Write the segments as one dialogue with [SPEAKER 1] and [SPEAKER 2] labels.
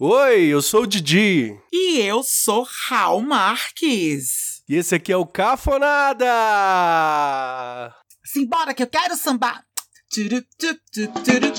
[SPEAKER 1] Oi, eu sou o Didi.
[SPEAKER 2] E eu sou Raul Marques.
[SPEAKER 1] E esse aqui é o Cafonada!
[SPEAKER 2] Simbora que eu quero sambar. Turu, tu, tu, turu,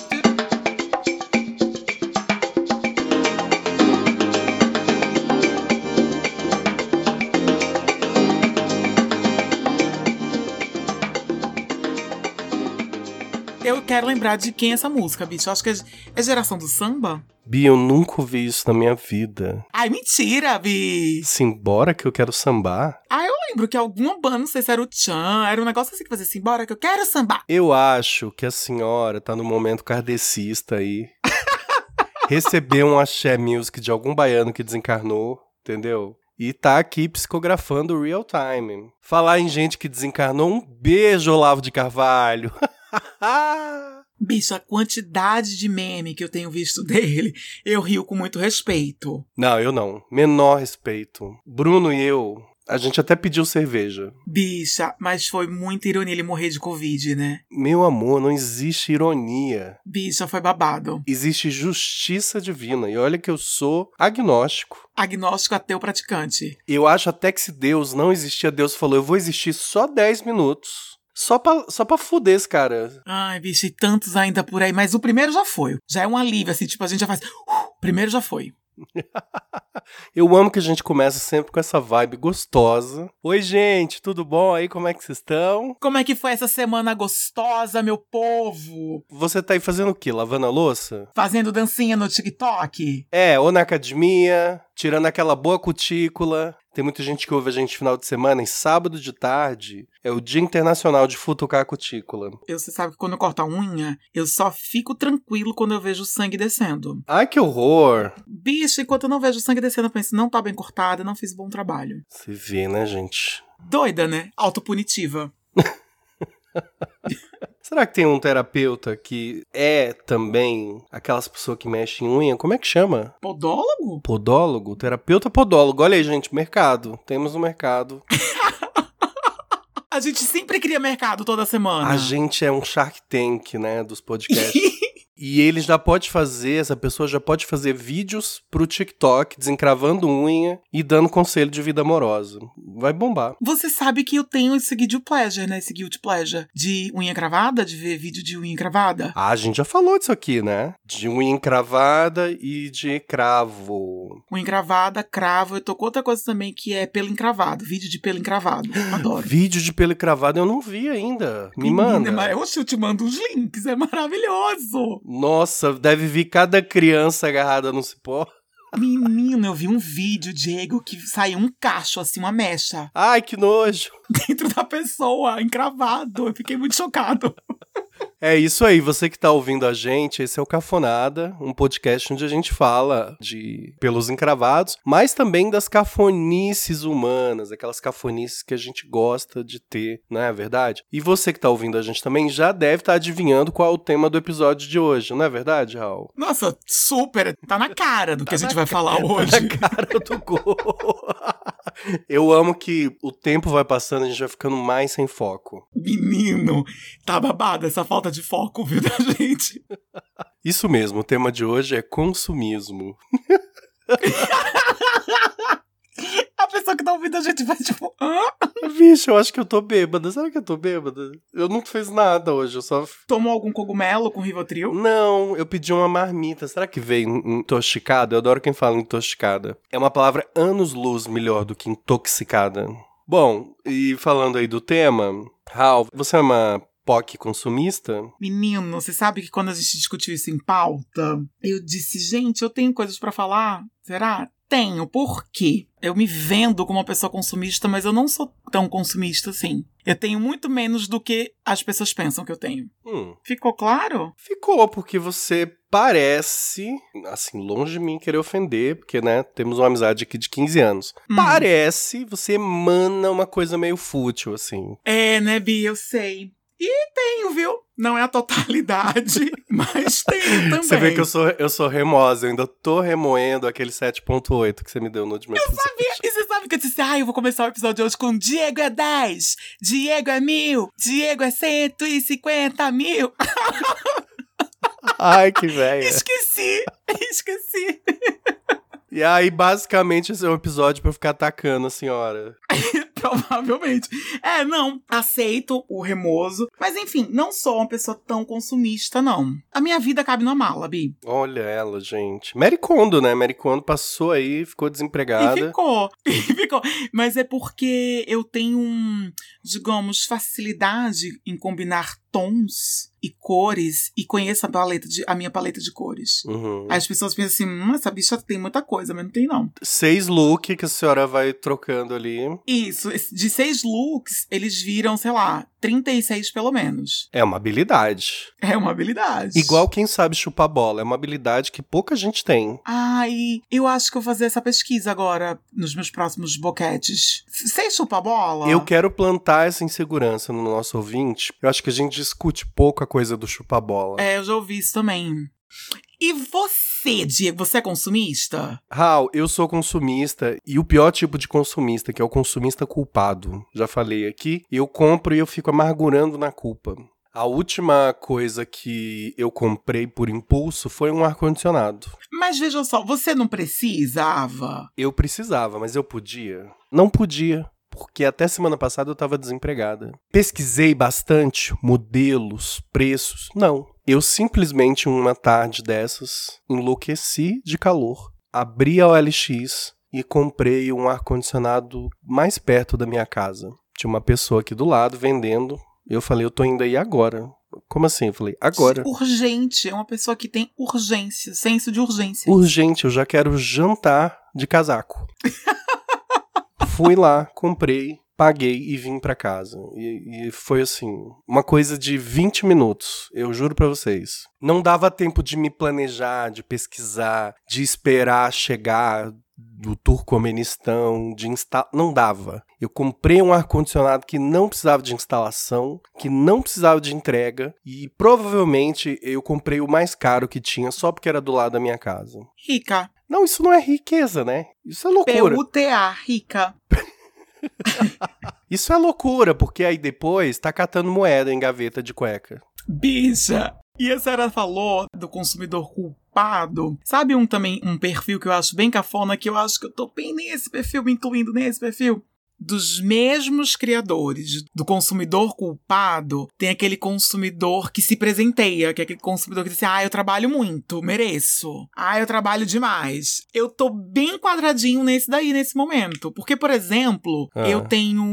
[SPEAKER 2] quero lembrar de quem é essa música, bicho. Eu acho que é- é geração do samba.
[SPEAKER 1] Bia, eu nunca ouvi isso na minha vida.
[SPEAKER 2] Ai, mentira, bi.
[SPEAKER 1] Simbora que eu quero sambar?
[SPEAKER 2] Ah, eu lembro que alguma banda, não sei se era o Chan, era um negócio assim que fazia assim, bora que eu quero sambar.
[SPEAKER 1] Eu acho que a senhora tá no momento kardecista aí. Recebeu um axé music de algum baiano que desencarnou, entendeu? E tá aqui psicografando real time. Falar em gente que desencarnou, um beijo, Olavo de Carvalho.
[SPEAKER 2] Bicho, a quantidade de meme que eu tenho visto dele, eu rio com muito respeito.
[SPEAKER 1] não, eu não. Menor respeito. Bruno e eu, a gente até pediu cerveja.
[SPEAKER 2] Bicha, mas foi muita ironia ele morrer de Covid, né?
[SPEAKER 1] Meu amor, não existe ironia.
[SPEAKER 2] Bicha, foi babado.
[SPEAKER 1] Existe justiça divina. E olha que eu sou agnóstico.
[SPEAKER 2] Agnóstico ateu praticante.
[SPEAKER 1] Eu acho até que se Deus não existia, Deus falou: eu vou existir só 10 minutos. Só pra, só pra fuder esse cara.
[SPEAKER 2] Ai, bicho, e tantos ainda por aí. Mas o primeiro já foi. Já é um alívio, assim, tipo, a gente já faz. "Uh", primeiro já foi.
[SPEAKER 1] Eu amo que a gente começa sempre com essa vibe gostosa. Oi, gente, tudo bom aí? Como é que vocês estão?
[SPEAKER 2] Como é que foi essa semana gostosa, meu povo?
[SPEAKER 1] Você tá aí fazendo o quê? Lavando a louça?
[SPEAKER 2] Fazendo dancinha no TikTok?
[SPEAKER 1] É, ou na academia, tirando aquela boa cutícula. Tem muita gente que ouve a gente final de semana, em sábado de tarde, é o Dia Internacional de Futucar a Cutícula.
[SPEAKER 2] Eu, você sabe que quando eu corto a unha, eu só fico tranquilo quando eu vejo o sangue descendo.
[SPEAKER 1] Ai, que horror!
[SPEAKER 2] Bicho, enquanto eu não vejo o sangue descendo, eu penso, não tá bem cortada, não fiz bom trabalho.
[SPEAKER 1] Você vê, né, gente?
[SPEAKER 2] Doida, né? Autopunitiva.
[SPEAKER 1] Será que tem um terapeuta que é também aquelas pessoas que mexem em unha? Como é que chama?
[SPEAKER 2] Podólogo?
[SPEAKER 1] Podólogo? Terapeuta podólogo. Olha aí, gente, mercado. Temos um mercado.
[SPEAKER 2] A gente sempre cria mercado toda semana.
[SPEAKER 1] A gente é um Shark Tank, né, dos podcasts. E ele já pode fazer, essa pessoa já pode fazer vídeos pro TikTok, desencravando unha e dando conselho de vida amorosa. Vai bombar.
[SPEAKER 2] Você sabe que eu tenho esse guilty pleasure, né? Esse guilty pleasure de unha cravada, de ver vídeo de unha cravada.
[SPEAKER 1] Ah, a gente já falou disso aqui, né? De unha encravada e de cravo.
[SPEAKER 2] Unha cravada, cravo. Eu tô com outra coisa também que é pelo encravado. Vídeo de pelo encravado. Adoro.
[SPEAKER 1] Vídeo de pelo cravado eu não vi ainda. Me
[SPEAKER 2] Menina,
[SPEAKER 1] manda.
[SPEAKER 2] mas- Oxe, eu te mando os links, é maravilhoso.
[SPEAKER 1] Nossa, deve vir cada criança agarrada no cipó.
[SPEAKER 2] Menino, eu vi um vídeo, Diego, que saiu um cacho, assim, uma mecha,
[SPEAKER 1] Ai, que nojo.
[SPEAKER 2] dentro da pessoa, encravado. Eu fiquei muito chocado.
[SPEAKER 1] É isso aí, você que tá ouvindo a gente, esse é o Cafonada, um podcast onde a gente fala de pelos encravados, mas também das cafonices humanas, aquelas cafonices que a gente gosta de ter, não é verdade? E você que tá ouvindo a gente também já deve estar adivinhando qual é o tema do episódio de hoje, não é verdade, Raul?
[SPEAKER 2] Nossa, super. Tá na cara do que a gente vai falar hoje.
[SPEAKER 1] Na cara do gol. Eu amo que o tempo vai passando e a gente vai ficando mais sem foco.
[SPEAKER 2] Menino, tá babada essa falta de foco, viu, da gente?
[SPEAKER 1] Isso mesmo, o tema de hoje é consumismo.
[SPEAKER 2] Pessoa que tá ouvindo a gente vai tipo?
[SPEAKER 1] Vixe, eu acho que eu tô bêbada. Será que eu tô bêbada? Eu não fiz nada hoje, eu só.
[SPEAKER 2] Tomou algum cogumelo com Rivotril?
[SPEAKER 1] Não, eu pedi uma marmita. Será que veio intoxicada? Eu adoro quem fala intoxicada. É uma palavra anos-luz melhor do que intoxicada. Bom, e falando aí do tema, Raul, você é uma POC consumista?
[SPEAKER 2] Menino, você sabe que quando a gente discutiu isso em pauta, eu disse, gente, eu tenho coisas pra falar? Será? Tenho, por quê? Eu me vendo como uma pessoa consumista, mas eu não sou tão consumista assim. Eu tenho muito menos do que as pessoas pensam que eu tenho.
[SPEAKER 1] Hum,
[SPEAKER 2] Ficou claro?
[SPEAKER 1] ficou, porque você parece, assim, longe de mim querer ofender, porque, né, temos uma amizade aqui de 15 anos.
[SPEAKER 2] Hum.
[SPEAKER 1] Parece, você emana uma coisa meio fútil, assim.
[SPEAKER 2] É, né, Bi? Eu sei. E tenho, viu? Não é a totalidade, mas tenho também.
[SPEAKER 1] Você vê que eu sou, eu sou remosa, eu ainda tô remoendo aquele 7.8 que você me deu no último episódio.
[SPEAKER 2] Sabia? E você sabe que eu disse, ah, eu vou começar o episódio de hoje com Diego é 10, Diego é mil, Diego é 150 mil.
[SPEAKER 1] Ai, que velha.
[SPEAKER 2] Esqueci, esqueci.
[SPEAKER 1] E aí, basicamente, esse é um episódio pra eu ficar atacando a senhora.
[SPEAKER 2] Provavelmente. É, não. Aceito o remoso. Mas enfim, não sou uma pessoa tão consumista, não. A minha vida cabe numa mala, Bi.
[SPEAKER 1] Olha ela, gente. Mary Kondo, né? Mary Kondo passou aí, ficou desempregada.
[SPEAKER 2] E ficou. E ficou. Mas é porque eu tenho, um, digamos, facilidade em combinar tons e cores e conheço a, paleta de, a minha paleta de cores.
[SPEAKER 1] Uhum.
[SPEAKER 2] Aí as pessoas pensam assim, hum, essa bicha tem muita coisa, mas não tem não.
[SPEAKER 1] Seis looks que a senhora vai trocando ali.
[SPEAKER 2] Isso, de seis looks, eles viram, sei lá, 36 pelo menos.
[SPEAKER 1] É uma habilidade.
[SPEAKER 2] É uma habilidade.
[SPEAKER 1] Igual quem sabe chupar bola. É uma habilidade que pouca gente tem.
[SPEAKER 2] Ai, eu acho que eu vou fazer essa pesquisa agora nos meus próximos boquetes. Você chupa bola?
[SPEAKER 1] Eu quero plantar essa insegurança no nosso ouvinte. Eu acho que a gente discute pouco a coisa do chupar bola.
[SPEAKER 2] É, eu já ouvi isso também. E você, Diego, você é consumista?
[SPEAKER 1] Raul, eu sou consumista e o pior tipo de consumista, que é o consumista culpado. Já falei aqui, eu compro e eu fico amargurando na culpa. A última coisa que eu comprei por impulso foi um ar-condicionado.
[SPEAKER 2] Mas veja só, você não precisava?
[SPEAKER 1] Eu precisava, mas eu podia? Não podia. Porque até semana passada eu estava desempregada. Pesquisei bastante modelos, preços. Não. Eu simplesmente, uma tarde dessas, enlouqueci de calor. Abri a OLX e comprei um ar-condicionado mais perto da minha casa. Tinha uma pessoa aqui do lado vendendo. Eu falei, eu tô indo aí agora. Como assim? Eu falei, agora.
[SPEAKER 2] Urgente, é uma pessoa que tem urgência, senso de urgência.
[SPEAKER 1] Urgente, eu já quero jantar de casaco. Fui lá, comprei, paguei e vim pra casa. E, e foi assim, uma coisa de 20 minutos, eu juro pra vocês. Não dava tempo de me planejar, de pesquisar, de esperar chegar do Turcomenistão, de instalar. Não dava. Eu comprei um ar-condicionado que não precisava de instalação, que não precisava de entrega, e provavelmente eu comprei o mais caro que tinha só porque era do lado da minha casa.
[SPEAKER 2] Rica.
[SPEAKER 1] Não, isso não é riqueza, né? Isso é loucura.
[SPEAKER 2] P-U-T-A, rica.
[SPEAKER 1] Isso é loucura, porque aí depois tá catando moeda em gaveta de cueca.
[SPEAKER 2] Bicha. E a senhora falou do consumidor culpado. Sabe um também, um perfil que eu acho bem cafona, que eu acho que eu tô bem nesse perfil, me incluindo nesse perfil? Dos mesmos criadores do consumidor culpado, tem aquele consumidor que se presenteia, que é aquele consumidor que diz assim: ah, eu trabalho muito, mereço. Ah, eu trabalho demais. Eu tô bem quadradinho nesse daí, nesse momento. Porque, por exemplo,
[SPEAKER 1] Ah.
[SPEAKER 2] eu tenho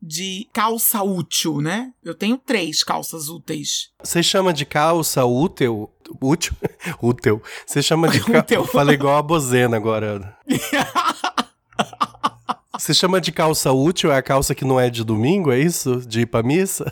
[SPEAKER 2] de calça útil, né? Eu tenho três calças úteis.
[SPEAKER 1] Você chama de calça útil? Útil? útil. Você chama de calça.
[SPEAKER 2] Útil.
[SPEAKER 1] Falei igual a bozena agora. Você chama de calça útil é a calça que não é de domingo, é isso? De ir pra missa?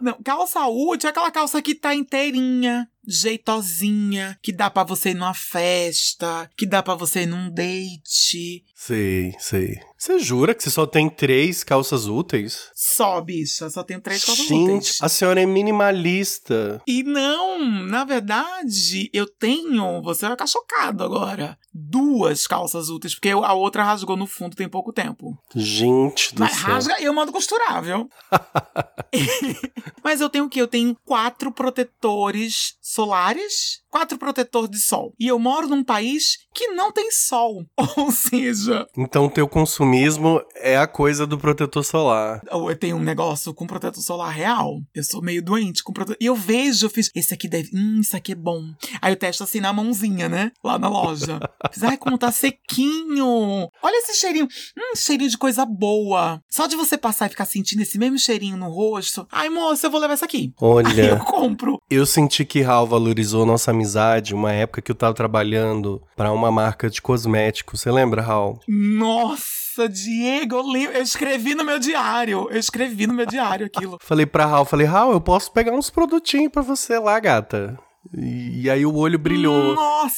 [SPEAKER 2] Não, calça útil é aquela calça que tá inteirinha, jeitosinha, que dá pra você ir numa festa, que dá pra você ir num date.
[SPEAKER 1] Sei, sei. Você jura que você só tem três calças úteis?
[SPEAKER 2] Só, bicha, só tenho três calças
[SPEAKER 1] Gente,
[SPEAKER 2] úteis.
[SPEAKER 1] a senhora é minimalista.
[SPEAKER 2] E não, na verdade, eu tenho, você vai ficar chocado agora, duas calças úteis, porque a outra rasgou no fundo tem pouco tempo.
[SPEAKER 1] Gente do
[SPEAKER 2] Mas
[SPEAKER 1] céu.
[SPEAKER 2] rasga, eu mando costurar, viu? Mas eu tenho o quê? Eu tenho quatro protetores solares, quatro protetores de sol. E eu moro num país que não tem sol. Ou seja,
[SPEAKER 1] Então teu consumismo é a coisa do protetor solar.
[SPEAKER 2] eu tenho um negócio com protetor solar real. Eu sou meio doente com protetor. E eu vejo, eu fiz, esse aqui deve. Hum, isso aqui é bom. Aí eu testo assim na mãozinha, né? Lá na loja. Fiz, ai, como tá sequinho. Olha esse cheirinho. Hum, cheirinho de coisa boa. Só de você passar e ficar sentindo esse mesmo cheirinho no rosto. Ai, moça, eu vou levar essa aqui. Aí eu
[SPEAKER 1] Olha,
[SPEAKER 2] compro.
[SPEAKER 1] eu senti que Raul valorizou nossa amizade uma época que eu tava trabalhando pra uma marca de cosméticos. Você lembra, Raul?
[SPEAKER 2] Nossa, Diego, eu, eu escrevi no meu diário. Eu escrevi no meu diário aquilo.
[SPEAKER 1] Falei pra Raul, falei, Raul, eu posso pegar uns produtinhos pra você lá, gata. E, e aí o olho brilhou.
[SPEAKER 2] Nossa,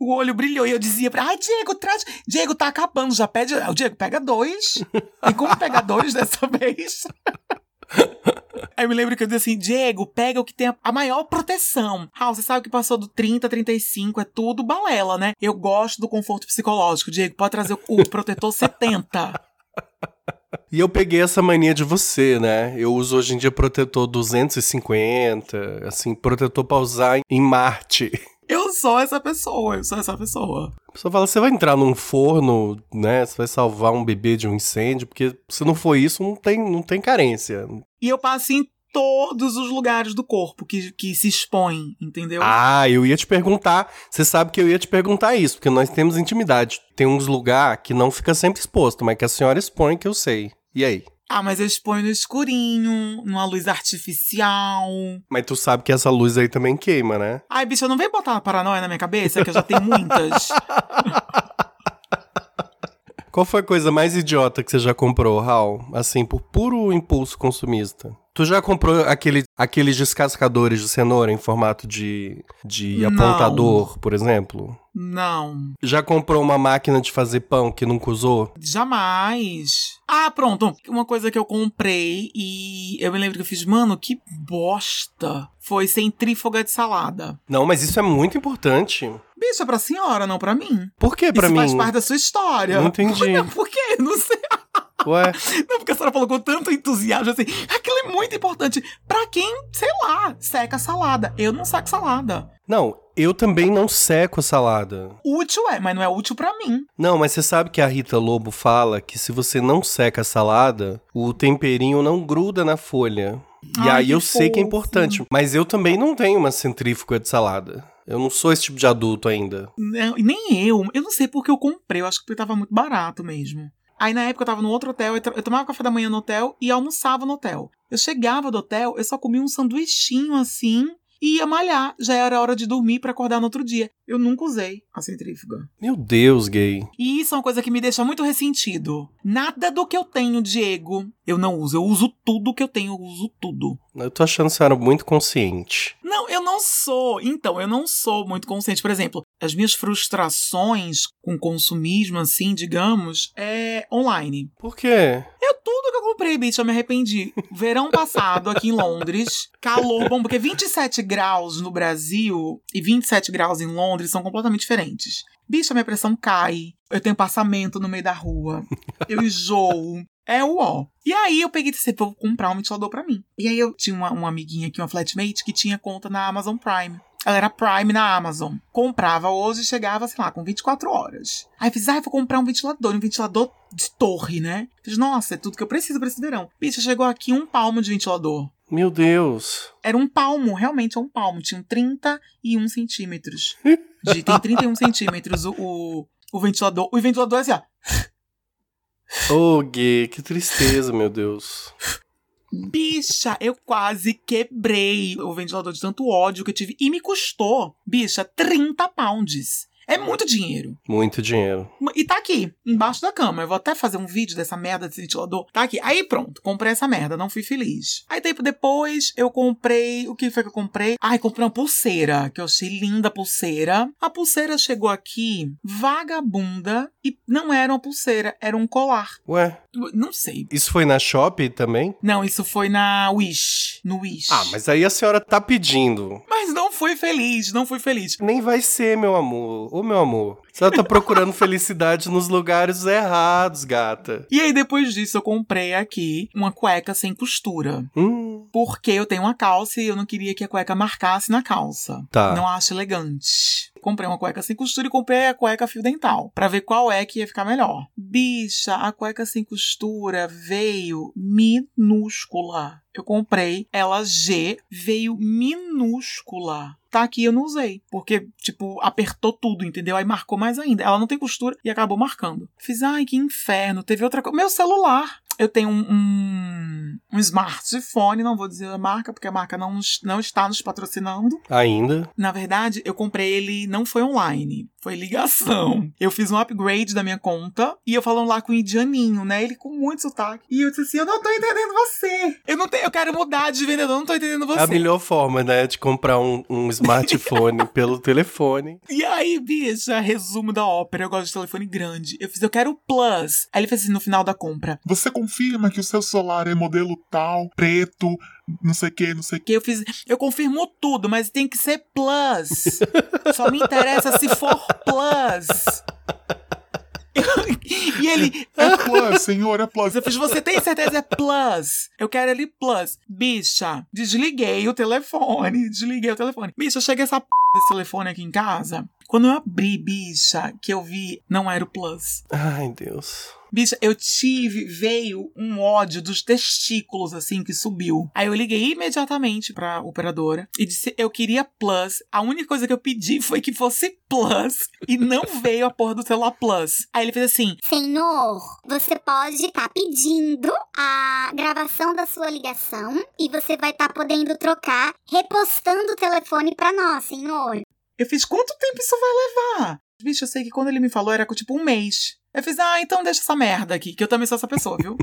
[SPEAKER 2] o olho brilhou. E eu dizia pra ai, Diego, traz. Diego, tá acabando, já pede. O Diego, pega dois. E como pegar dois dessa vez? Aí eu me lembro que eu disse assim, Diego, pega o que tem a, maior proteção. Raul, você sabe que passou do 30, 35, é tudo balela, né? Eu gosto do conforto psicológico. Diego, pode trazer o protetor 70.
[SPEAKER 1] E eu peguei essa mania de você, né? Eu uso hoje em dia protetor 250, assim, protetor pra usar em Marte.
[SPEAKER 2] Eu sou essa pessoa, eu sou essa pessoa.
[SPEAKER 1] A pessoa fala, você vai entrar num forno, né? Você vai salvar um bebê de um incêndio, porque se não for isso, não tem, não tem carência.
[SPEAKER 2] E eu passo em todos os lugares do corpo que, que se expõem, entendeu?
[SPEAKER 1] Ah, eu ia te perguntar. Você sabe que eu ia te perguntar isso, porque nós temos intimidade. Tem uns lugares que não fica sempre exposto, mas que a senhora expõe, que eu sei. E aí?
[SPEAKER 2] Ah, mas eu exponho no escurinho, numa luz artificial.
[SPEAKER 1] Mas tu sabe que essa luz aí também queima, né?
[SPEAKER 2] Ai, bicho, eu não venho botar uma paranoia na minha cabeça, que eu já tenho muitas.
[SPEAKER 1] Qual foi a coisa mais idiota que você já comprou, Raul? Assim, por puro impulso consumista. Tu já comprou aquele, aqueles descascadores de cenoura em formato de, de apontador, por exemplo?
[SPEAKER 2] Não,
[SPEAKER 1] Já comprou uma máquina de fazer pão que nunca usou?
[SPEAKER 2] jamais. Ah, pronto. Uma coisa que eu comprei e eu me lembro que eu fiz, mano, que bosta. Foi centrífuga de salada.
[SPEAKER 1] Não, mas isso é muito importante.
[SPEAKER 2] Bicho, é pra senhora, não pra mim.
[SPEAKER 1] Por que pra
[SPEAKER 2] Isso
[SPEAKER 1] mim?
[SPEAKER 2] faz parte da sua história.
[SPEAKER 1] Não entendi.
[SPEAKER 2] Por quê?
[SPEAKER 1] Ué,
[SPEAKER 2] Não, porque a senhora falou com tanto entusiasmo assim. Aquilo é muito importante. Pra quem, sei lá, seca salada. Eu não seco salada.
[SPEAKER 1] não, eu também não seco a salada.
[SPEAKER 2] Útil é, mas não é útil pra mim.
[SPEAKER 1] Não, mas você sabe que a Rita Lobo fala que se você não seca a salada, o temperinho não gruda na folha. E
[SPEAKER 2] Ai,
[SPEAKER 1] aí eu sei que é
[SPEAKER 2] fofo.
[SPEAKER 1] importante, mas eu também não tenho uma centrífuga de salada. Eu não sou esse tipo de adulto ainda.
[SPEAKER 2] Não, nem eu. Eu não sei porque eu comprei. Eu acho que tava muito barato mesmo. Aí na época eu tava no outro hotel, eu, eu tomava café da manhã no hotel e almoçava no hotel. Eu chegava do hotel, eu só comia um sanduichinho assim e ia malhar. Já era hora de dormir pra acordar no outro dia. Eu nunca usei a centrífuga.
[SPEAKER 1] Meu Deus, gay.
[SPEAKER 2] E isso é uma coisa que me deixa muito ressentido. Nada do que eu tenho, Diego, eu não uso. Eu uso tudo que eu tenho, eu uso tudo.
[SPEAKER 1] Eu tô achando a senhora muito consciente.
[SPEAKER 2] Não, eu não sou. Então, eu não sou muito consciente. Por exemplo, as minhas frustrações com consumismo, assim, digamos, é online.
[SPEAKER 1] Por quê?
[SPEAKER 2] Eu que eu comprei, bicho, eu me arrependi. Verão passado, aqui em Londres, calor bom, porque 27 graus no Brasil e 27 graus em Londres são completamente diferentes. Bicho, a minha pressão cai, eu tenho passamento no meio da rua, eu enjoo. É o ó. E aí eu peguei e disse, vou comprar um ventilador pra mim. E aí eu tinha uma, uma amiguinha aqui, uma flatmate, que tinha conta na Amazon Prime. Ela era Prime na Amazon. Comprava hoje e chegava, sei lá, com 24 horas. Aí eu fiz, ah, eu vou comprar um ventilador, um ventilador de torre, né? Fiz, nossa, é tudo que eu preciso pra esse verão. Bicho, chegou aqui um palmo de ventilador.
[SPEAKER 1] Meu Deus.
[SPEAKER 2] Era um palmo, realmente é um palmo. Tinha 31 centímetros. De, tem 31 centímetros o, o, o ventilador. O ventilador é assim, ó.
[SPEAKER 1] Ô, gay, que tristeza, meu Deus.
[SPEAKER 2] Bicha, eu quase quebrei o ventilador de tanto ódio que eu tive. E me custou, bicha, 30 pounds. É muito dinheiro.
[SPEAKER 1] Muito dinheiro.
[SPEAKER 2] E tá aqui, embaixo da cama. Eu vou até fazer um vídeo dessa merda desse ventilador. Tá aqui. Aí pronto, comprei essa merda, não fui feliz. Aí tempo depois eu comprei. O que foi que eu comprei? Ai, comprei uma pulseira, que eu achei linda a pulseira. A pulseira chegou aqui vagabunda e não era uma pulseira, era um colar.
[SPEAKER 1] Ué,
[SPEAKER 2] Não sei.
[SPEAKER 1] isso foi na Shop também?
[SPEAKER 2] Não, isso foi na Wish. No Wish.
[SPEAKER 1] Ah, mas aí a senhora tá pedindo.
[SPEAKER 2] Mas não fui feliz, não fui feliz.
[SPEAKER 1] Nem vai ser, meu amor. Ô, meu amor. Senhora tá procurando felicidade nos lugares errados, gata.
[SPEAKER 2] E aí, depois disso, eu comprei aqui uma cueca sem costura.
[SPEAKER 1] Hum,
[SPEAKER 2] Porque eu tenho uma calça e eu não queria que a cueca marcasse na calça.
[SPEAKER 1] Tá.
[SPEAKER 2] Não acho elegante. Comprei uma cueca sem costura e comprei a cueca fio dental. Pra ver qual é que ia ficar melhor. Bicha, a cueca sem costura veio minúscula. Eu comprei ela G, veio minúscula. Tá aqui, eu não usei. Porque, tipo, apertou tudo, entendeu? Aí marcou mais ainda. Ela não tem costura e acabou marcando. Fiz, ai, que inferno. Teve outra coisa. Meu celular. Eu tenho um, um, um smartphone, não vou dizer a marca, porque a marca não, não está nos patrocinando.
[SPEAKER 1] ainda.
[SPEAKER 2] Na verdade, eu comprei ele, não foi online, foi ligação. Eu fiz um upgrade da minha conta e eu falando lá com o indianinho, né? Ele com muito sotaque. E eu disse assim: Eu não tô entendendo você. Eu não tenho, eu quero mudar de vendedor, eu não tô entendendo você.
[SPEAKER 1] A melhor forma, né, de comprar um, um smartphone pelo telefone.
[SPEAKER 2] E aí, bicha, resumo da ópera. Eu gosto de telefone grande. Eu fiz, eu quero o Plus. Aí ele fez assim no final da compra.
[SPEAKER 3] Você confirma que o seu celular é modelo tal, preto, não sei o que, não sei o que.
[SPEAKER 2] Eu fiz, eu confirmo tudo, mas tem que ser Plus. Só me interessa se for Plus. e ele.
[SPEAKER 3] É plus, senhor, é plus.
[SPEAKER 2] Eu fiz, você tem certeza? É plus. Eu quero ele plus. Bicha, desliguei o telefone. Desliguei o telefone. Bicha, chega essa p desse telefone aqui em casa. Quando eu abri, bicha, que eu vi, não era o plus.
[SPEAKER 1] Ai, Deus.
[SPEAKER 2] Bicha, eu tive, veio um ódio dos testículos, assim, que subiu. Aí eu liguei imediatamente pra operadora e disse, eu queria plus. A única coisa que eu pedi foi que fosse plus. E não veio a porra do celular plus. Aí ele fez assim,
[SPEAKER 4] Senhor, você pode estar pedindo a gravação da sua ligação e você vai estar podendo trocar, repostando o telefone pra nós, senhor.
[SPEAKER 2] eu fiz, quanto tempo isso vai levar? Bicho, eu sei que quando ele me falou era tipo um mês. Eu fiz, ah, então deixa essa merda aqui, que eu também sou essa pessoa, viu?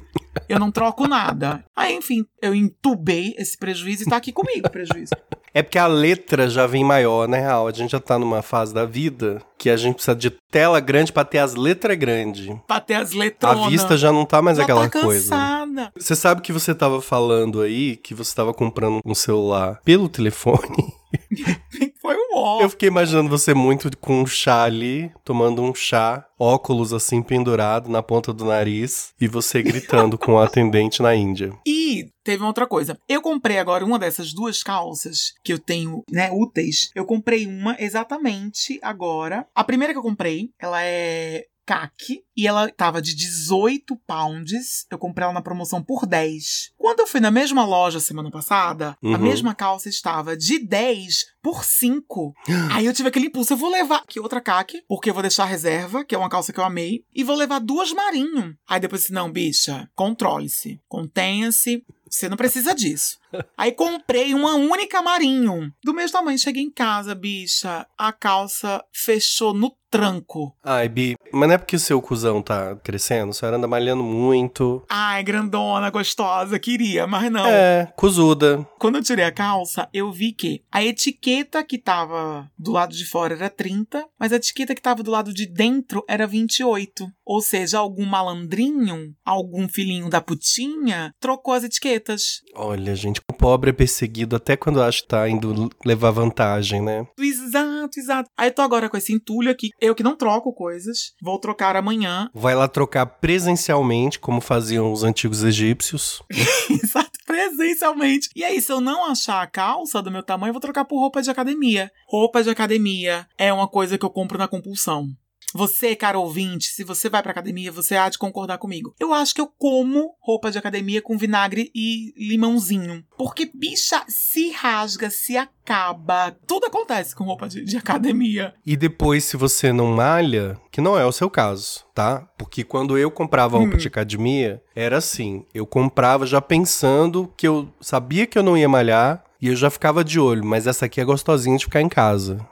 [SPEAKER 2] Eu não troco nada. Aí, enfim, eu entubei esse prejuízo e tá aqui comigo o prejuízo.
[SPEAKER 1] É porque a letra já vem maior, né, real? A gente já tá numa fase da vida que a gente precisa de tela grande pra ter as letras grandes.
[SPEAKER 2] Pra ter as
[SPEAKER 1] A
[SPEAKER 2] letronas.
[SPEAKER 1] vista já não tá mais
[SPEAKER 2] Já
[SPEAKER 1] aquela
[SPEAKER 2] tá
[SPEAKER 1] coisa.
[SPEAKER 2] cansada.
[SPEAKER 1] Você sabe que você tava falando aí que você tava comprando um celular pelo telefone?
[SPEAKER 2] Foi um ó.
[SPEAKER 1] Eu fiquei imaginando você muito com um chá ali, tomando um chá, óculos assim pendurado na ponta do nariz e você gritando com o atendente na Índia.
[SPEAKER 2] E teve uma outra coisa. Eu comprei agora uma dessas duas calças que eu tenho, né, úteis. Eu comprei uma exatamente agora. A primeira que eu comprei, ela é CAC e ela tava de 18 pounds. Eu comprei ela na promoção por 10. Quando eu fui na mesma loja semana passada, a
[SPEAKER 1] Uhum.
[SPEAKER 2] mesma calça estava de 10 por 5. Aí eu tive aquele impulso, eu vou levar aqui outra CAC, porque eu vou deixar a reserva, que é uma calça que eu amei, e vou levar duas marinho. Aí depois disse, não, bicha, controle-se, contenha-se, você não precisa disso. Aí comprei uma única marinho, do mesmo tamanho. Cheguei em casa, bicha, a calça fechou no tranco.
[SPEAKER 1] Ai, Bi, mas não é porque o seu cuzão tá crescendo? A senhora anda malhando muito.
[SPEAKER 2] Ai, grandona, gostosa, queria, mas não.
[SPEAKER 1] É, cuzuda.
[SPEAKER 2] Quando eu tirei a calça, eu vi que a etiqueta que tava do lado de fora era 30, mas a etiqueta que tava do lado de dentro era 28. Ou seja, algum malandrinho, algum filhinho da putinha, trocou as etiquetas.
[SPEAKER 1] Olha, gente, o pobre é perseguido até quando acha que tá indo levar vantagem, né?
[SPEAKER 2] Exato, exato. Aí eu tô agora com esse entulho aqui. Eu que não troco coisas. Vou trocar amanhã.
[SPEAKER 1] Vai lá trocar presencialmente, como faziam os antigos egípcios.
[SPEAKER 2] Exato, presencialmente. E aí, se eu não achar a calça do meu tamanho, eu vou trocar por roupa de academia. Roupa de academia é uma coisa que eu compro na compulsão. Você, cara ouvinte, se você vai pra academia, você há de concordar comigo. Eu acho que eu como roupa de academia com vinagre e limãozinho. Porque, bicha, se rasga, se acaba. Tudo acontece com roupa de, de academia.
[SPEAKER 1] E depois, se você não malha, que não é o seu caso, tá? Porque quando eu comprava roupa de academia, era assim: eu comprava já pensando que eu sabia que eu não ia malhar e eu já ficava de olho, mas essa aqui é gostosinha de ficar em casa.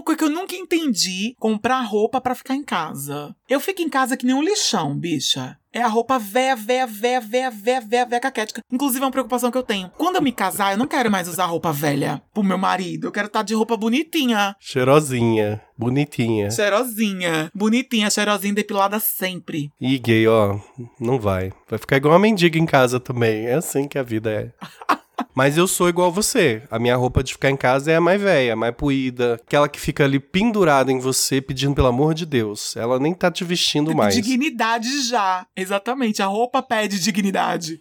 [SPEAKER 2] Uma coisa que eu nunca entendi comprar roupa pra ficar em casa. Eu fico em casa que nem um lixão, bicha. É a roupa véia, véia, véia, véia, véia, véia, véia, caquética. Inclusive, é uma preocupação que eu tenho. Quando eu me casar, eu não quero mais usar roupa velha pro meu marido. Eu quero estar de roupa bonitinha,
[SPEAKER 1] Cheirosinha, bonitinha.
[SPEAKER 2] cheirosinha. Bonitinha, cheirosinha, depilada sempre.
[SPEAKER 1] E gay, ó, não vai. Vai ficar igual uma mendiga em casa também. É assim que a vida é. Mas eu sou igual você. A minha roupa de ficar em casa é a mais velha, a mais poída. Aquela que fica ali pendurada em você, pedindo pelo amor de Deus. Ela nem tá te vestindo mais.
[SPEAKER 2] Dignidade já. Exatamente, a roupa pede dignidade.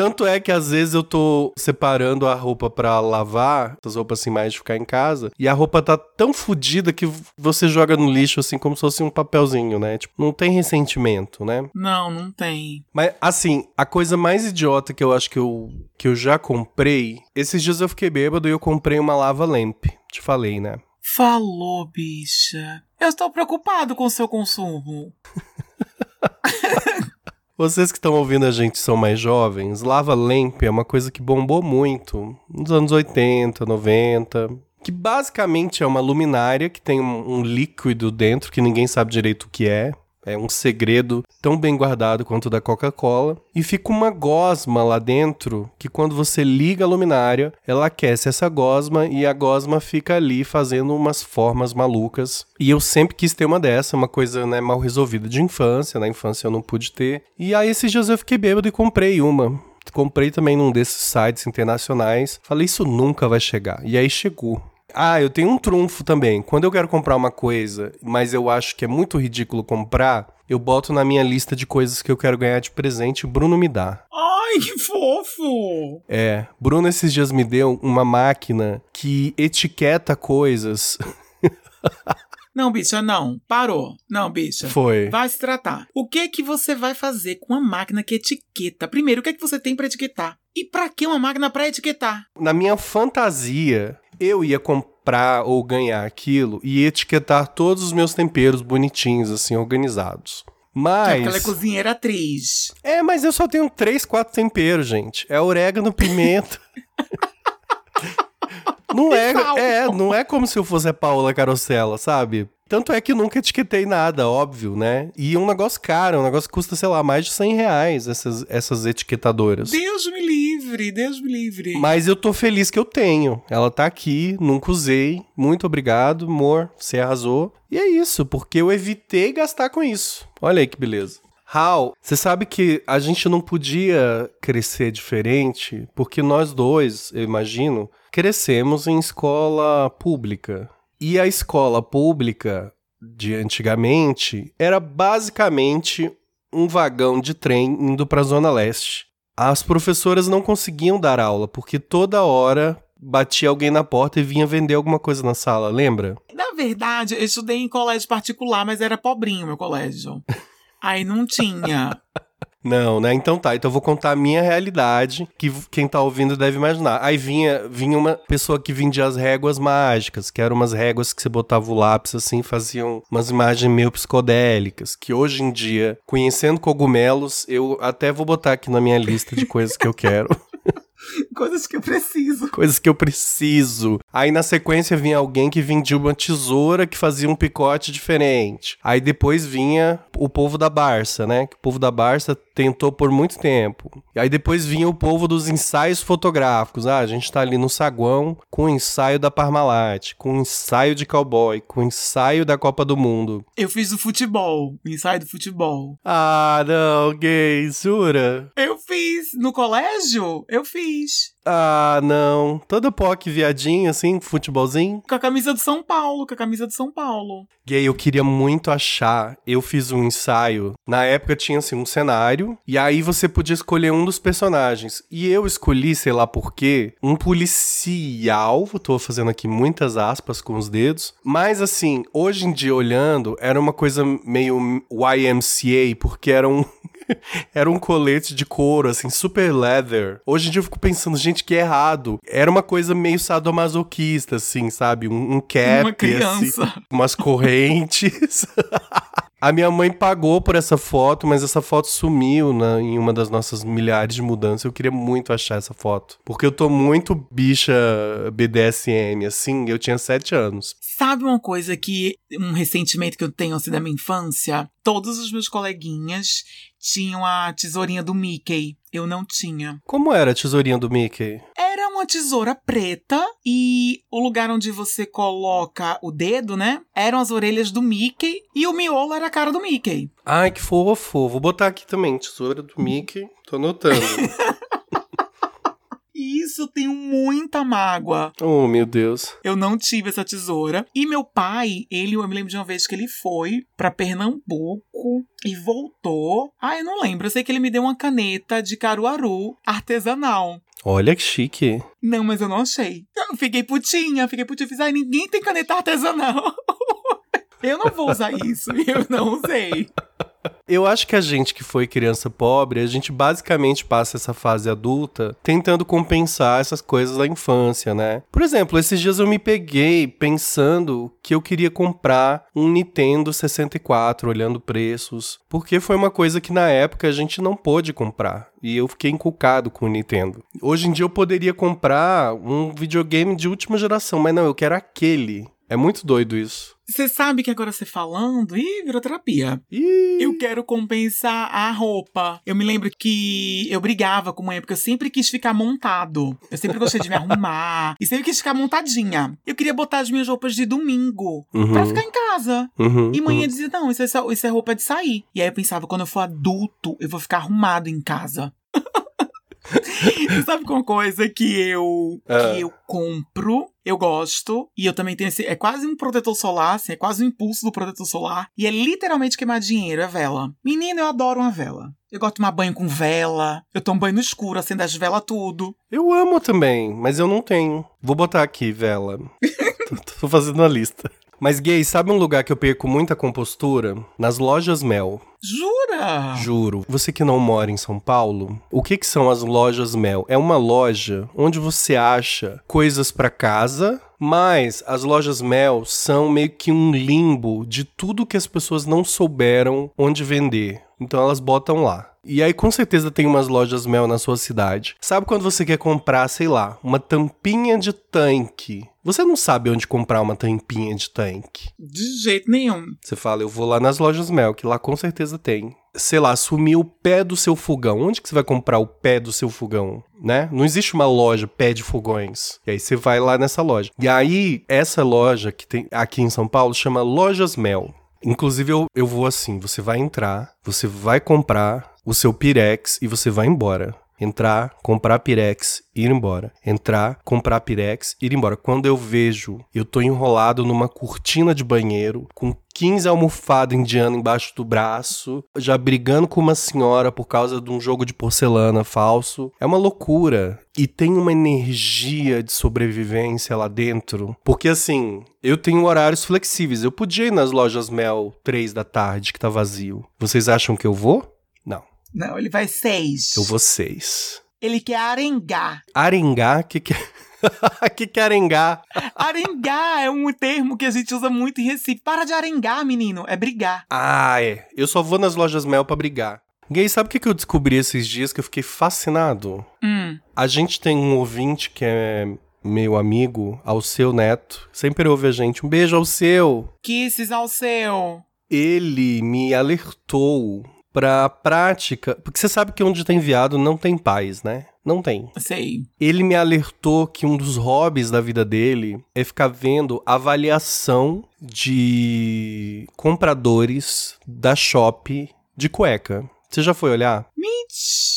[SPEAKER 1] Tanto é que às vezes eu tô separando a roupa pra lavar, essas roupas assim mais de ficar em casa, e a roupa tá tão fodida que você joga no lixo assim como se fosse um papelzinho, né? Tipo, não tem ressentimento, né?
[SPEAKER 2] Não, não tem.
[SPEAKER 1] Mas, assim, a coisa mais idiota que eu acho que eu, que eu já comprei. Esses dias eu fiquei bêbado e eu comprei uma lava lamp. Te falei, né?
[SPEAKER 2] Falou, bicha. Eu estou preocupado com o seu consumo.
[SPEAKER 1] Vocês que estão ouvindo a gente são mais jovens, lava lamp é uma coisa que bombou muito nos anos 80, 90. Que basicamente é uma luminária que tem um, um líquido dentro que ninguém sabe direito o que é. É um segredo tão bem guardado quanto o da Coca-Cola. E fica uma gosma lá dentro que, quando você liga a luminária, ela aquece essa gosma e a gosma fica ali fazendo umas formas malucas. E eu sempre quis ter uma dessa, uma coisa né, mal resolvida de infância. Na infância eu não pude ter. E aí esses dias eu fiquei bêbado e comprei uma. Comprei também num desses sites internacionais. Falei, isso nunca vai chegar. E aí chegou. Ah, eu tenho um trunfo também. Quando eu quero comprar uma coisa, mas eu acho que é muito ridículo comprar, eu boto na minha lista de coisas que eu quero ganhar de presente, Bruno me dá.
[SPEAKER 2] Ai, que fofo!
[SPEAKER 1] É, Bruno esses dias me deu uma máquina que etiqueta coisas.
[SPEAKER 2] Não, bicha, não. Parou. Não, bicha.
[SPEAKER 1] Foi.
[SPEAKER 2] Vai se tratar. O que que você vai fazer com uma máquina que etiqueta? Primeiro, o que é que você tem pra etiquetar? E pra que uma máquina pra etiquetar?
[SPEAKER 1] Na minha fantasia, eu ia comprar ou ganhar aquilo e etiquetar todos os meus temperos bonitinhos, assim, organizados. Mas.
[SPEAKER 2] ela é cozinheira atriz.
[SPEAKER 1] É, mas eu só tenho três, quatro temperos, gente. É orégano, pimenta. não é, é, não é como se eu fosse a Paula Carosella, sabe? Tanto é que nunca etiquetei nada, óbvio, né? E é um negócio caro, um negócio que custa, sei lá, mais de 100 reais, essas, essas etiquetadoras.
[SPEAKER 2] Deus me livre, Deus me livre.
[SPEAKER 1] Mas eu tô feliz que eu tenho. Ela tá aqui, nunca usei. Muito obrigado, amor. Você arrasou. E é isso, porque eu evitei gastar com isso. Olha aí que beleza. Hal, você sabe que a gente não podia crescer diferente, porque nós dois, eu imagino, crescemos em escola pública. E a escola pública de antigamente era basicamente um vagão de trem indo para a Zona Leste. As professoras não conseguiam dar aula, porque toda hora batia alguém na porta e vinha vender alguma coisa na sala, lembra?
[SPEAKER 2] Na verdade, eu estudei em colégio particular, mas era pobrinho meu colégio. Aí não tinha.
[SPEAKER 1] Não, né? Então tá, então eu vou contar a minha realidade, que quem tá ouvindo deve imaginar. Aí vinha, vinha uma pessoa que vendia as réguas mágicas, que eram umas réguas que você botava o lápis assim, faziam umas imagens meio psicodélicas, que hoje em dia, conhecendo cogumelos, eu até vou botar aqui na minha lista de coisas que eu quero.
[SPEAKER 2] Coisas que eu preciso.
[SPEAKER 1] Coisas que eu preciso. Aí na sequência vinha alguém que vendia uma tesoura que fazia um picote diferente. Aí depois vinha o povo da Barça, né? Que o povo da Barça tentou por muito tempo. E aí depois vinha o povo dos ensaios fotográficos. Ah, a gente tá ali no saguão com o ensaio da Parmalat, com o ensaio de cowboy, com o ensaio da Copa do Mundo.
[SPEAKER 2] Eu fiz o futebol, o ensaio do futebol.
[SPEAKER 1] Ah, não, gay, jura?
[SPEAKER 2] Eu fiz no colégio? Eu fiz.
[SPEAKER 1] Ah, não. Toda POC viadinho, assim, futebolzinho.
[SPEAKER 2] Com a camisa de São Paulo, com a camisa de São Paulo.
[SPEAKER 1] Gay, eu queria muito achar. Eu fiz um ensaio. Na época tinha assim um cenário. E aí você podia escolher um dos personagens. E eu escolhi, sei lá porquê, um policial. Tô fazendo aqui muitas aspas com os dedos. Mas assim, hoje em dia olhando, era uma coisa meio YMCA, porque era um. Era um colete de couro, assim, super leather. Hoje em dia eu fico pensando, gente, que errado. Era uma coisa meio sadomasoquista, assim, sabe? Um, um cap,
[SPEAKER 2] Uma criança.
[SPEAKER 1] assim, umas correntes. A minha mãe pagou por essa foto, mas essa foto sumiu na, em uma das nossas milhares de mudanças. Eu queria muito achar essa foto. Porque eu tô muito bicha BDSM, assim, eu tinha sete anos.
[SPEAKER 2] Sabe uma coisa que. Um ressentimento que eu tenho assim da minha infância? Todos os meus coleguinhas tinham a tesourinha do Mickey. Eu não tinha.
[SPEAKER 1] Como era a tesourinha do Mickey?
[SPEAKER 2] Era uma tesoura preta e o lugar onde você coloca o dedo, né? Eram as orelhas do Mickey e o miolo era a cara do Mickey.
[SPEAKER 1] Ai, que fofo. Vou botar aqui também, tesoura do Mickey. Tô anotando.
[SPEAKER 2] E isso eu tenho muita mágoa.
[SPEAKER 1] oh, meu Deus.
[SPEAKER 2] Eu não tive essa tesoura. E meu pai, ele, eu me lembro de uma vez que ele foi pra Pernambuco e voltou. Ah, eu não lembro. Eu sei que ele me deu uma caneta de Caruaru artesanal.
[SPEAKER 1] Olha que chique.
[SPEAKER 2] Não, mas eu não achei. Eu fiquei putinha, fiquei putinha. Fiz, ai, ninguém tem caneta artesanal. eu não vou usar isso. Eu não usei.
[SPEAKER 1] Eu acho que a gente que foi criança pobre, a gente basicamente passa essa fase adulta tentando compensar essas coisas da infância, né? Por exemplo, esses dias eu me peguei pensando que eu queria comprar um Nintendo 64, olhando preços, porque foi uma coisa que na época a gente não pôde comprar. E eu fiquei encucado com o Nintendo. Hoje em dia eu poderia comprar um videogame de última geração, mas não, eu quero aquele. É muito doido isso.
[SPEAKER 2] Você sabe que agora você falando, ih, virou terapia.
[SPEAKER 1] Ih,
[SPEAKER 2] Eu quero compensar a roupa. Eu me lembro que eu brigava com a mãe, porque eu sempre quis ficar montado. Eu sempre gostei de me arrumar. E sempre quis ficar montadinha. Eu queria botar as minhas roupas de domingo
[SPEAKER 1] Uhum.
[SPEAKER 2] pra ficar em casa.
[SPEAKER 1] uhum,
[SPEAKER 2] E mãe
[SPEAKER 1] uhum.
[SPEAKER 2] ia dizer, não, isso é, isso é roupa de sair. E aí eu pensava, quando eu for adulto, eu vou ficar arrumado em casa. Sabe uma coisa que eu,
[SPEAKER 1] Ah.
[SPEAKER 2] que eu compro, eu gosto, e eu também tenho esse. É quase um protetor solar, assim, é quase um impulso do protetor solar. E é literalmente queimar dinheiro, é vela. Menino, eu adoro uma vela. Eu gosto de tomar banho com vela. Eu tomo banho no escuro, acendo as velas tudo.
[SPEAKER 1] Eu amo também, mas eu não tenho. Vou botar aqui, vela. tô, tô fazendo uma lista. Mas, gay, sabe um lugar que eu perco muita compostura? Nas lojas Mel.
[SPEAKER 2] Jura?
[SPEAKER 1] Juro. Você que não mora em São Paulo, o que, que são as lojas Mel? É uma loja onde você acha coisas pra casa, mas as lojas Mel são meio que um limbo de tudo que as pessoas não souberam onde vender. Então elas botam lá. E aí com certeza tem umas lojas Mel na sua cidade. Sabe quando você quer comprar, sei lá, uma tampinha de tanque? Você não sabe onde comprar uma tampinha de tanque.
[SPEAKER 2] De jeito nenhum.
[SPEAKER 1] Você fala, eu vou lá nas lojas Mel, que lá com certeza tem. Sei lá, sumiu o pé do seu fogão. Onde que você vai comprar o pé do seu fogão, né? Não existe uma loja pé de fogões. E aí você vai lá nessa loja. E aí, essa loja que tem aqui em São Paulo chama Lojas Mel. Inclusive, eu, eu vou assim: você vai entrar, você vai comprar o seu Pirex e você vai embora. Entrar, comprar Pirex, ir embora. Entrar, comprar Pirex, ir embora. Quando eu vejo, eu tô enrolado numa cortina de banheiro, com 15 almofadas indianas embaixo do braço, já brigando com uma senhora por causa de um jogo de porcelana falso. É uma loucura. E tem uma energia de sobrevivência lá dentro. Porque assim, eu tenho horários flexíveis. Eu podia ir nas lojas Mel 3 da tarde, que tá vazio. Vocês acham que eu vou? Não.
[SPEAKER 2] Ele vai seis.
[SPEAKER 1] Eu vou seis.
[SPEAKER 2] Ele quer arengar.
[SPEAKER 1] Arengá? Que que... que que é arengar?
[SPEAKER 2] Arengar é um termo que a gente usa muito em Recife. Para de arengar, menino. É brigar.
[SPEAKER 1] Ah, é. Eu só vou nas lojas Mel pra brigar. Gay, sabe o que que eu descobri esses dias que eu fiquei fascinado?
[SPEAKER 2] Hum.
[SPEAKER 1] A gente tem um ouvinte que é meu amigo, ao seu neto. Sempre ouve a gente. Um beijo ao seu.
[SPEAKER 2] Kisses ao seu.
[SPEAKER 1] Ele me alertou pra prática. Porque você sabe que onde tem viado não tem paz, né? Não tem.
[SPEAKER 2] Sei.
[SPEAKER 1] Ele me alertou que um dos hobbies da vida dele é ficar vendo avaliação de compradores da shop de cueca. Você já foi olhar?
[SPEAKER 2] Mentira,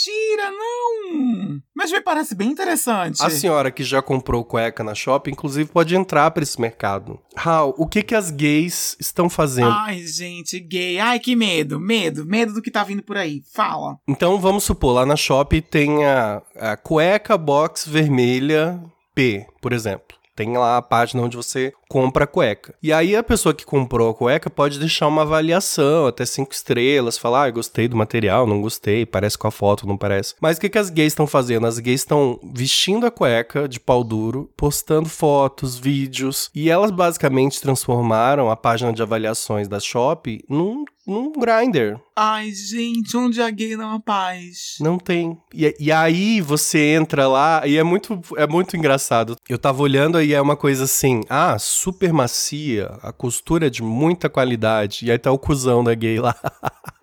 [SPEAKER 2] não! Mas me parece bem interessante.
[SPEAKER 1] A senhora que já comprou cueca na shop, inclusive, pode entrar pra esse mercado. Raul, o que que as gays estão fazendo?
[SPEAKER 2] Ai, gente, gay. Ai, que medo, medo, medo do que tá vindo por aí. Fala.
[SPEAKER 1] Então, vamos supor, lá na shop tem a, a cueca box vermelha P, por exemplo. Tem lá a página onde você compra a cueca. E aí a pessoa que comprou a cueca pode deixar uma avaliação, até cinco estrelas, falar, ah, gostei do material, não gostei, parece com a foto, não parece. Mas o que, que as gays estão fazendo? As gays estão vestindo a cueca de pau duro, postando fotos, vídeos, e elas basicamente transformaram a página de avaliações da shop num, num grinder.
[SPEAKER 2] Ai, gente, onde a gay não há paz?
[SPEAKER 1] Não tem. E, e aí você entra lá e é muito, é muito engraçado. Eu tava olhando aí é uma coisa assim, ah, super macia, a costura é de muita qualidade. E aí tá o cuzão da gay lá.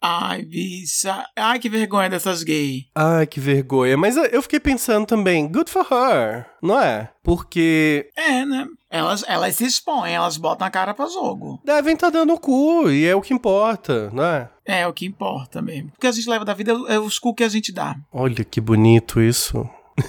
[SPEAKER 2] Ai, bicha. Ai, que vergonha dessas gay.
[SPEAKER 1] Ai, que vergonha. Mas eu fiquei pensando também, good for her, não é? Porque
[SPEAKER 2] É, né? Elas, elas se expõem, elas botam a cara pra jogo.
[SPEAKER 1] devem estar tá dando o cu e é o que importa, não é?
[SPEAKER 2] É o que importa mesmo. O que a gente leva da vida é os cu que a gente dá.
[SPEAKER 1] Olha que bonito isso.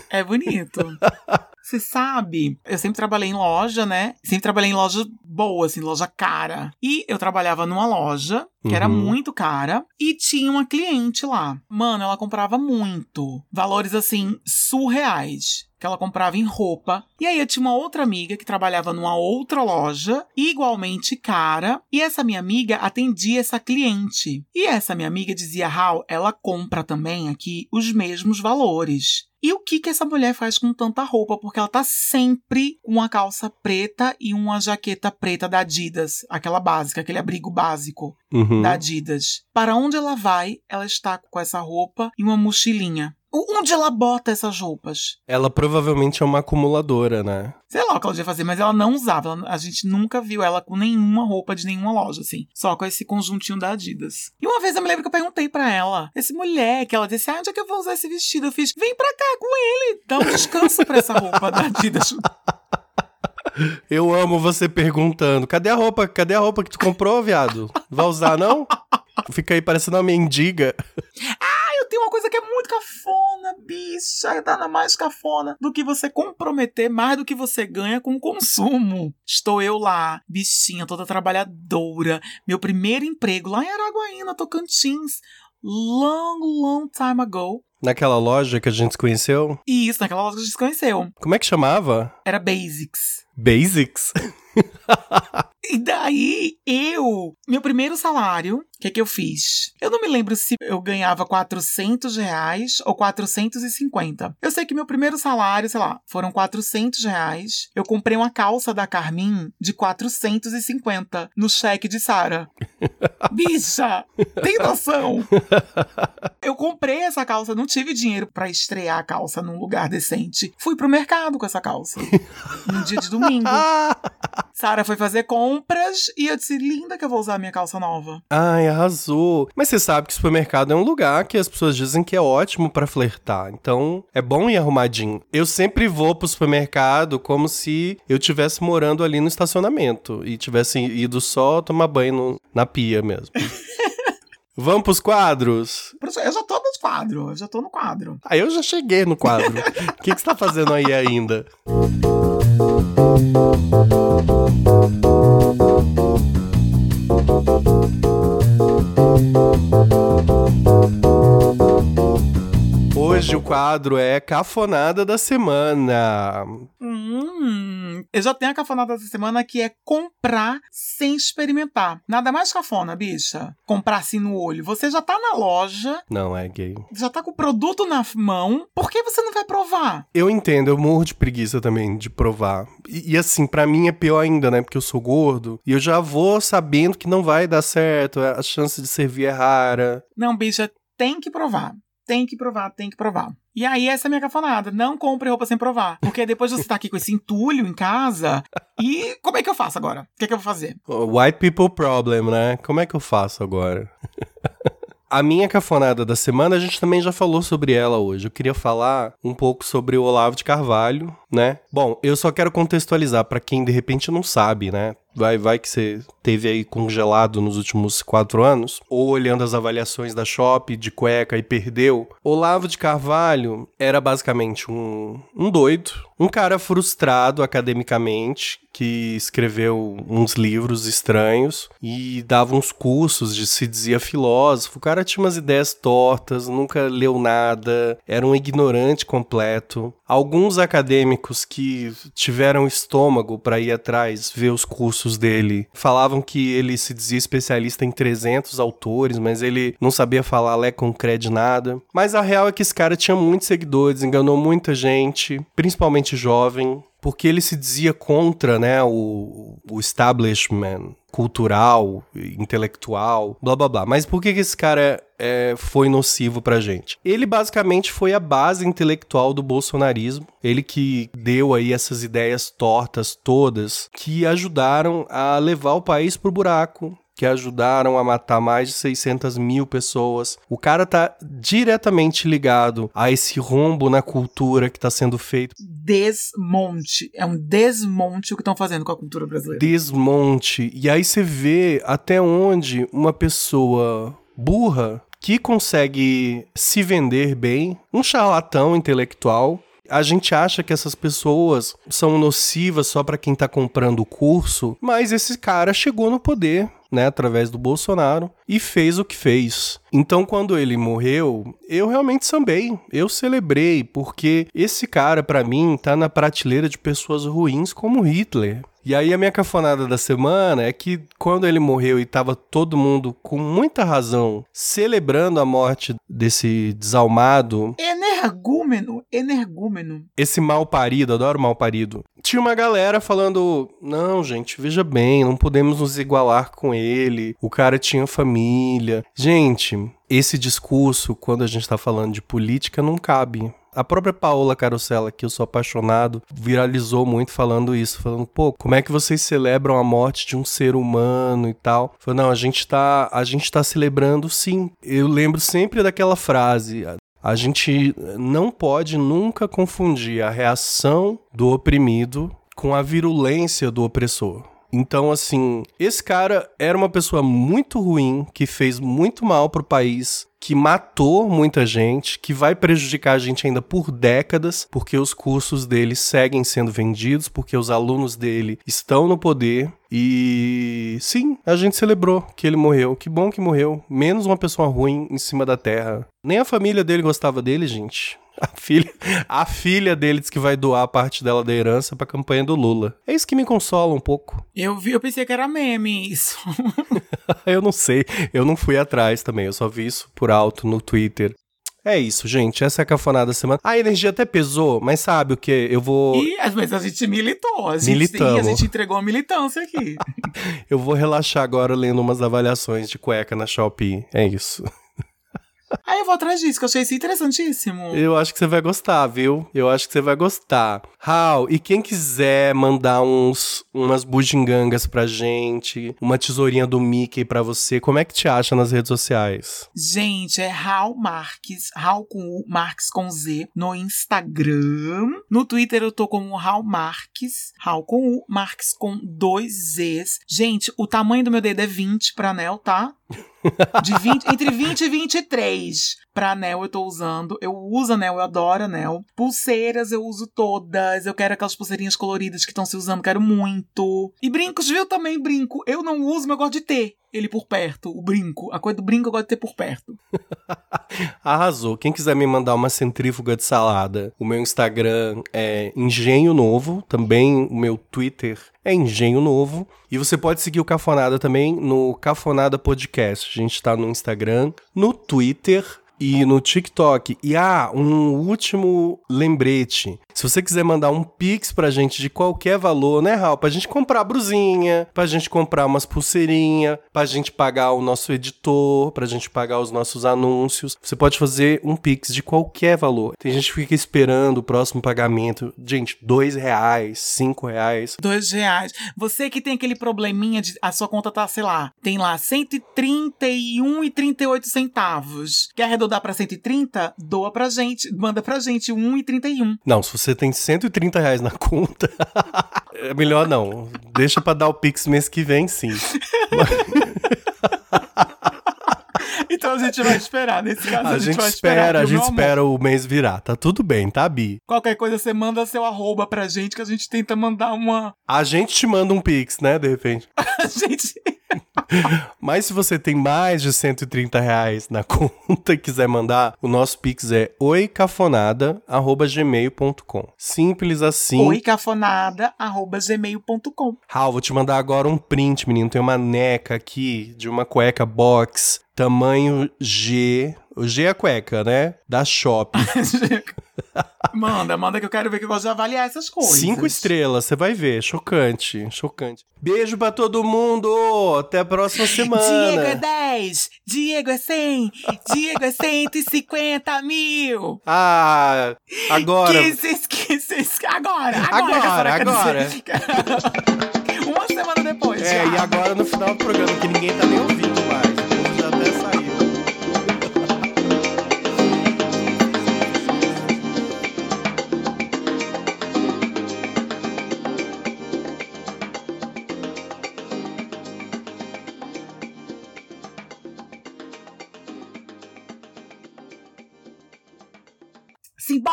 [SPEAKER 2] É bonito. Você sabe, eu sempre trabalhei em loja, né? Sempre trabalhei em loja boa, assim, loja cara. E eu trabalhava numa loja que era
[SPEAKER 1] Uhum.
[SPEAKER 2] muito cara e tinha uma cliente lá. Mano, ela comprava muito. Valores, assim, surreais. Que ela comprava em roupa. E aí eu tinha uma outra amiga que trabalhava numa outra loja, igualmente cara. E essa minha amiga atendia essa cliente. E essa minha amiga dizia, Raul, ela compra também aqui os mesmos valores. E o que que essa mulher faz com tanta roupa? Porque ela tá sempre com uma calça preta e uma jaqueta preta da Adidas, aquela básica, aquele abrigo básico
[SPEAKER 1] Uhum.
[SPEAKER 2] da Adidas. Para onde ela vai, ela está com essa roupa e uma mochilinha. Onde ela bota essas roupas?
[SPEAKER 1] Ela provavelmente é uma acumuladora, né?
[SPEAKER 2] Sei lá o que ela devia fazer, mas ela não usava. Ela- a gente nunca viu ela com nenhuma roupa de nenhuma loja, assim. Só com esse conjuntinho da Adidas. E uma vez eu me lembro que eu perguntei pra ela, esse mulher, que ela disse, ah, onde é que eu vou usar esse vestido? Eu fiz, vem pra cá com ele, dá um descanso pra essa roupa da Adidas.
[SPEAKER 1] Eu amo você perguntando: cadê a roupa? Cadê a roupa que tu comprou, viado? Vai usar, não? Fica aí parecendo uma mendiga.
[SPEAKER 2] Ah, tenho uma coisa que é muito cafona, bicha. Tá mais cafona do que você comprometer mais do que você ganha com o consumo. Estou eu lá, bichinha, toda trabalhadora. Meu primeiro emprego lá em Araguaína, Tocantins. Long, long time ago.
[SPEAKER 1] Naquela loja que a gente se conheceu?
[SPEAKER 2] E isso, naquela loja que a gente se conheceu.
[SPEAKER 1] Como é que chamava?
[SPEAKER 2] Era Basics.
[SPEAKER 1] Basics?
[SPEAKER 2] E daí, eu, meu primeiro salário, o que, que eu fiz? Eu não me lembro se eu ganhava 400 reais ou 450. Eu sei que meu primeiro salário, sei lá, foram 400 reais. Eu comprei uma calça da Carmin de 450 no cheque de Sara. Bicha, tem noção? Eu comprei essa calça, não tive dinheiro pra estrear a calça num lugar decente. Fui pro mercado com essa calça. No dia de domingo. Sara foi fazer compras e eu disse, linda que eu vou usar minha calça nova.
[SPEAKER 1] Ai, arrasou. Mas você sabe que o supermercado é um lugar que as pessoas dizem que é ótimo pra flertar. Então, é bom ir arrumadinho. Eu sempre vou pro supermercado como se eu tivesse morando ali no estacionamento e tivesse ido só tomar banho no- na pia mesmo. Vamos pros quadros?
[SPEAKER 2] Eu já tô no quadro, eu já tô no quadro.
[SPEAKER 1] Aí eu já cheguei no quadro. O que, que você tá fazendo aí ainda? Hoje o quadro é Cafonada da Semana.
[SPEAKER 2] Hum, eu já tenho a cafonada dessa semana que é comprar sem experimentar. Nada mais cafona, bicha. Comprar assim no olho. Você já tá na loja,
[SPEAKER 1] Não, é gay.
[SPEAKER 2] já tá com o produto na mão, por que você não vai provar?
[SPEAKER 1] Eu entendo, eu morro de preguiça também de provar. E, e assim, pra mim é pior ainda, né? Porque eu sou gordo e eu já vou sabendo que não vai dar certo, a chance de servir é rara.
[SPEAKER 2] Não, bicha, tem que provar. Tem que provar, tem que provar. E aí, essa é a minha cafonada. Não compre roupa sem provar. Porque depois você tá aqui com esse entulho em casa. E como é que eu faço agora? O que é que eu vou fazer?
[SPEAKER 1] White people problem, né? Como é que eu faço agora? A minha cafonada da semana, a gente também já falou sobre ela hoje. Eu queria falar um pouco sobre o Olavo de Carvalho, né? Bom, eu só quero contextualizar pra quem de repente não sabe, né? Vai, vai que você teve aí congelado nos últimos quatro anos, ou olhando as avaliações da Shop de cueca e perdeu. Olavo de Carvalho era basicamente um, um doido, um cara frustrado academicamente, que escreveu uns livros estranhos e dava uns cursos de se dizia filósofo. O cara tinha umas ideias tortas, nunca leu nada, era um ignorante completo. Alguns acadêmicos que tiveram estômago para ir atrás ver os cursos dele falavam que ele se dizia especialista em 300 autores, mas ele não sabia falar lé cred nada. Mas a real é que esse cara tinha muitos seguidores, enganou muita gente, principalmente jovem, porque ele se dizia contra, né, o, o establishment cultural, intelectual, blá blá blá. Mas por que, que esse cara é, foi nocivo pra gente? Ele basicamente foi a base intelectual do bolsonarismo. Ele que deu aí essas ideias tortas todas que ajudaram a levar o país pro buraco, que ajudaram a matar mais de 600 mil pessoas. O cara tá diretamente ligado a esse rombo na cultura que tá sendo feito.
[SPEAKER 2] Desmonte. É um desmonte o que estão fazendo com a cultura brasileira.
[SPEAKER 1] Desmonte. E aí você vê até onde uma pessoa burra que consegue se vender bem, um charlatão intelectual, a gente acha que essas pessoas são nocivas só para quem tá comprando o curso, mas esse cara chegou no poder, né, através do Bolsonaro e fez o que fez. Então, quando ele morreu, eu realmente sambei, eu celebrei, porque esse cara para mim tá na prateleira de pessoas ruins como Hitler. E aí a minha cafonada da semana é que quando ele morreu e tava todo mundo com muita razão celebrando a morte desse desalmado,
[SPEAKER 2] Energúmeno, energúmeno.
[SPEAKER 1] esse mal parido, adoro mal parido. Tinha uma galera falando: "Não, gente, veja bem, não podemos nos igualar com ele. O cara tinha família". Gente, esse discurso quando a gente tá falando de política não cabe. A própria Paola Carosella, que eu sou apaixonado, viralizou muito falando isso, falando, pô, como é que vocês celebram a morte de um ser humano e tal? Falou, não, a gente tá, a gente tá celebrando sim. Eu lembro sempre daquela frase, a gente não pode nunca confundir a reação do oprimido com a virulência do opressor. Então, assim, esse cara era uma pessoa muito ruim, que fez muito mal pro país, que matou muita gente, que vai prejudicar a gente ainda por décadas, porque os cursos dele seguem sendo vendidos, porque os alunos dele estão no poder. E sim, a gente celebrou que ele morreu. Que bom que morreu. Menos uma pessoa ruim em cima da terra. Nem a família dele gostava dele, gente. A filha, a filha dele diz que vai doar a parte dela da herança pra campanha do Lula. É isso que me consola um pouco.
[SPEAKER 2] Eu vi, eu pensei que era meme isso.
[SPEAKER 1] eu não sei, eu não fui atrás também, eu só vi isso por alto no Twitter. É isso, gente. Essa é a cafonada da semana. A energia até pesou, mas sabe o que? Eu vou.
[SPEAKER 2] E, mas a gente militou. A gente,
[SPEAKER 1] Militamos.
[SPEAKER 2] a gente entregou a militância aqui.
[SPEAKER 1] eu vou relaxar agora lendo umas avaliações de cueca na Shopee. É isso.
[SPEAKER 2] Aí eu vou atrás disso, que eu achei isso interessantíssimo.
[SPEAKER 1] Eu acho que você vai gostar, viu? Eu acho que você vai gostar. Raul, e quem quiser mandar uns umas bugigangas pra gente, uma tesourinha do Mickey pra você, como é que te acha nas redes sociais?
[SPEAKER 2] Gente, é Raul Marques, Raul com U, Marques com Z, no Instagram. No Twitter eu tô como Raul Marques, Raul com U, Marques com dois Zs. Gente, o tamanho do meu dedo é 20 pra anel, tá? De 20, entre 20 e 23. Pra anel eu tô usando. Eu uso anel, eu adoro anel. Pulseiras eu uso todas. Eu quero aquelas pulseirinhas coloridas que estão se usando, quero muito. E brincos, viu? Também brinco. Eu não uso, mas eu gosto de ter ele por perto, o brinco. A coisa do brinco eu gosto de ter por perto.
[SPEAKER 1] Arrasou. Quem quiser me mandar uma centrífuga de salada, o meu Instagram é Engenho Novo, também o meu Twitter é Engenho Novo. E você pode seguir o Cafonada também no Cafonada Podcast. A gente tá no Instagram, no Twitter e no TikTok. E ah, um último lembrete. Se você quiser mandar um pix pra gente de qualquer valor, né, Raul? Pra gente comprar brusinha, pra gente comprar umas pulseirinhas, pra gente pagar o nosso editor, pra gente pagar os nossos anúncios. Você pode fazer um pix de qualquer valor. Tem gente que fica esperando o próximo pagamento. Gente, dois reais, cinco reais.
[SPEAKER 2] Dois reais. Você que tem aquele probleminha de a sua conta tá, sei lá, tem lá 131,38 centavos. Quer arredondar pra 130? Doa pra gente. Manda pra gente 1,31.
[SPEAKER 1] Não, se você tem 130 reais na conta, é melhor não. Deixa pra dar o Pix mês que vem, sim.
[SPEAKER 2] Então a gente vai esperar. Nesse caso,
[SPEAKER 1] A,
[SPEAKER 2] a,
[SPEAKER 1] gente,
[SPEAKER 2] vai
[SPEAKER 1] espera,
[SPEAKER 2] esperar.
[SPEAKER 1] a gente
[SPEAKER 2] amor?
[SPEAKER 1] espera o mês virar. Tá tudo bem, tá, Bi?
[SPEAKER 2] Qualquer coisa, você manda seu arroba pra gente que a gente tenta mandar uma.
[SPEAKER 1] A gente te manda um Pix, né, de repente.
[SPEAKER 2] A gente.
[SPEAKER 1] Mas se você tem mais de 130 reais na conta e quiser mandar, o nosso Pix é oicafonada.gmail.com. Simples assim.
[SPEAKER 2] oicafonada.gmail.com.
[SPEAKER 1] Raul, vou te mandar agora um print, menino. Tem uma neca aqui de uma cueca box, tamanho G. O G é a cueca, né? Da Shop.
[SPEAKER 2] manda, manda que eu quero ver que eu gosto de avaliar essas coisas.
[SPEAKER 1] Cinco estrelas, você vai ver. Chocante, chocante. Beijo pra todo mundo! Até a próxima semana!
[SPEAKER 2] Diego é 10, Diego é 100, Diego é 150 mil.
[SPEAKER 1] Ah, agora.
[SPEAKER 2] Que que agora,
[SPEAKER 1] Agora,
[SPEAKER 2] agora,
[SPEAKER 1] agora.
[SPEAKER 2] Uma semana depois.
[SPEAKER 1] É,
[SPEAKER 2] já.
[SPEAKER 1] e agora no final do programa, que ninguém tá nem ouvindo mais.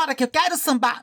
[SPEAKER 2] Simbora que eu quero sambar.